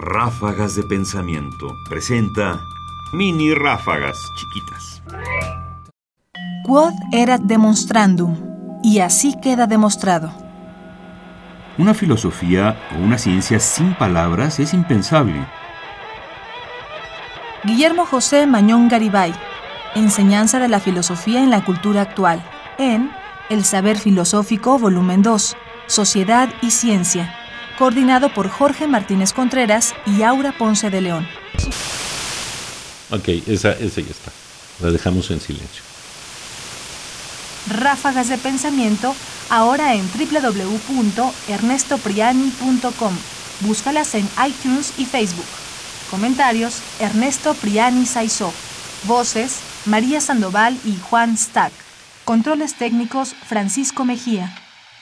Ráfagas de Pensamiento presenta mini ráfagas chiquitas. Quod erat demonstrandum, y así queda demostrado. Una filosofía o una ciencia sin palabras es impensable. Guillermo José Mañón Garibay, Enseñanza de la filosofía en la cultura actual, en El Saber Filosófico, volumen 2, Sociedad y Ciencia, coordinado por Jorge Martínez Contreras y Aura Ponce de León. Ok, esa, esa ya está. La dejamos en silencio. Ráfagas de pensamiento ahora en www.ernestopriani.com. Búscalas en iTunes y Facebook. Comentarios: Ernesto Priani Saizó. Voces: María Sandoval y Juan Stack. Controles técnicos: Francisco Mejía.